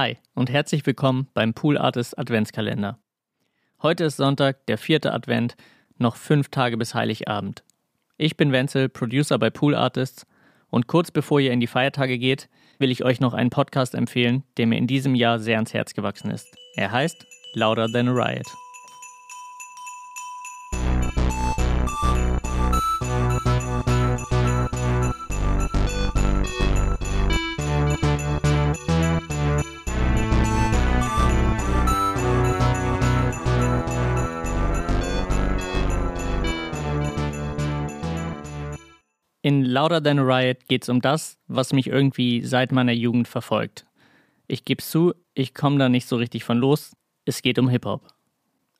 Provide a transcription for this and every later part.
Hi und herzlich willkommen beim Pool Artist Adventskalender. Heute ist Sonntag, der vierte Advent, noch fünf Tage bis Heiligabend. Ich bin Wenzel, Producer bei Pool Artists und kurz bevor ihr in die Feiertage geht, will ich euch noch einen Podcast empfehlen, der mir in diesem Jahr sehr ans Herz gewachsen ist. Er heißt Louder Than a Riot. In Louder Than a Riot geht es um das, was mich irgendwie seit meiner Jugend verfolgt. Ich gebe zu, ich komme da nicht so richtig von los. Es geht um Hip-Hop.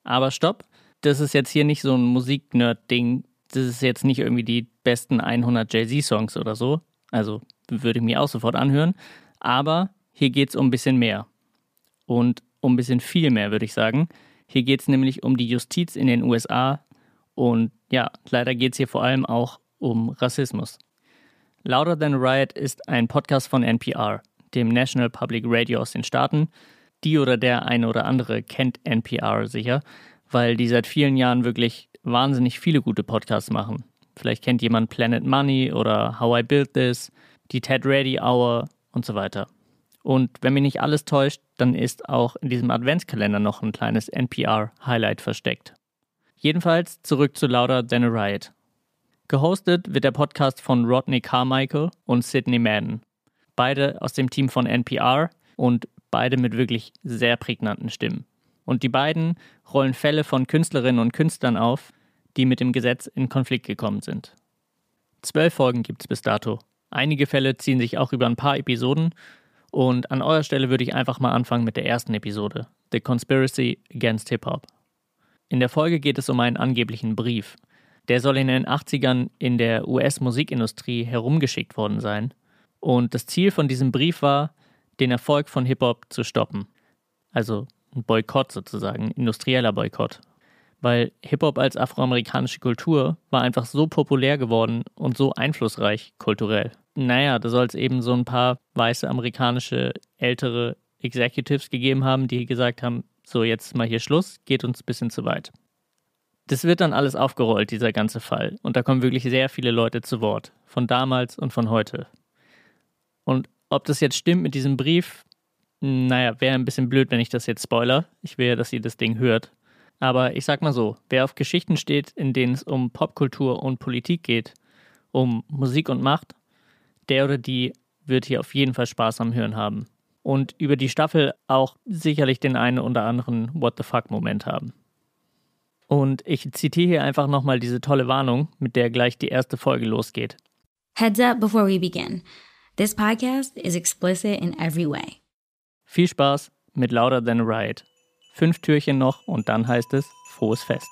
Aber stopp, das ist jetzt hier nicht so ein Musik-Nerd-Ding. Das ist jetzt nicht irgendwie die besten 100 Jay-Z-Songs oder so. Also würde ich mir auch sofort anhören. Aber hier geht es um ein bisschen mehr. Und um ein bisschen viel mehr, würde ich sagen. Hier geht es nämlich um die Justiz in den USA. Und ja, leider geht es hier vor allem auch um Rassismus. Louder Than a Riot ist ein Podcast von NPR, dem National Public Radio aus den Staaten. Die oder der eine oder andere kennt NPR sicher, weil die seit vielen Jahren wirklich wahnsinnig viele gute Podcasts machen. Vielleicht kennt jemand Planet Money oder How I Built This, die Ted Ready Hour und so weiter. Und wenn mich nicht alles täuscht, dann ist auch in diesem Adventskalender noch ein kleines NPR-Highlight versteckt. Jedenfalls zurück zu Louder Than a Riot. Gehostet wird der Podcast von Rodney Carmichael und Sidney Madden. Beide aus dem Team von NPR und beide mit wirklich sehr prägnanten Stimmen. Und die beiden rollen Fälle von Künstlerinnen und Künstlern auf, die mit dem Gesetz in Konflikt gekommen sind. Zwölf Folgen gibt es bis dato. Einige Fälle ziehen sich auch über ein paar Episoden und an eurer Stelle würde ich einfach mal anfangen mit der ersten Episode, The Conspiracy Against Hip Hop. In der Folge geht es um einen angeblichen Brief, der soll in den 80ern in der US-Musikindustrie herumgeschickt worden sein. Und das Ziel von diesem Brief war, den Erfolg von Hip-Hop zu stoppen. Also ein Boykott sozusagen, industrieller Boykott. Weil Hip-Hop als afroamerikanische Kultur war einfach so populär geworden und so einflussreich kulturell. Naja, da soll es eben so ein paar weiße amerikanische ältere Executives gegeben haben, die gesagt haben, so jetzt mal hier Schluss, geht uns ein bisschen zu weit. Das wird dann alles aufgerollt, dieser ganze Fall. Und da kommen wirklich sehr viele Leute zu Wort. Von damals und von heute. Und ob das jetzt stimmt mit diesem Brief, naja, wäre ein bisschen blöd, wenn ich das jetzt spoiler. Ich will ja, dass ihr das Ding hört. Aber ich sag mal so, wer auf Geschichten steht, in denen es um Popkultur und Politik geht, um Musik und Macht, der oder die wird hier auf jeden Fall Spaß am Hören haben. Und über die Staffel auch sicherlich den einen oder anderen What the fuck-Moment haben. Und ich zitiere hier einfach nochmal diese tolle Warnung, mit der gleich die erste Folge losgeht. Heads up before we begin. This podcast is explicit in every way. Viel Spaß mit Louder Than a Riot. Fünf Türchen noch und dann heißt es frohes Fest.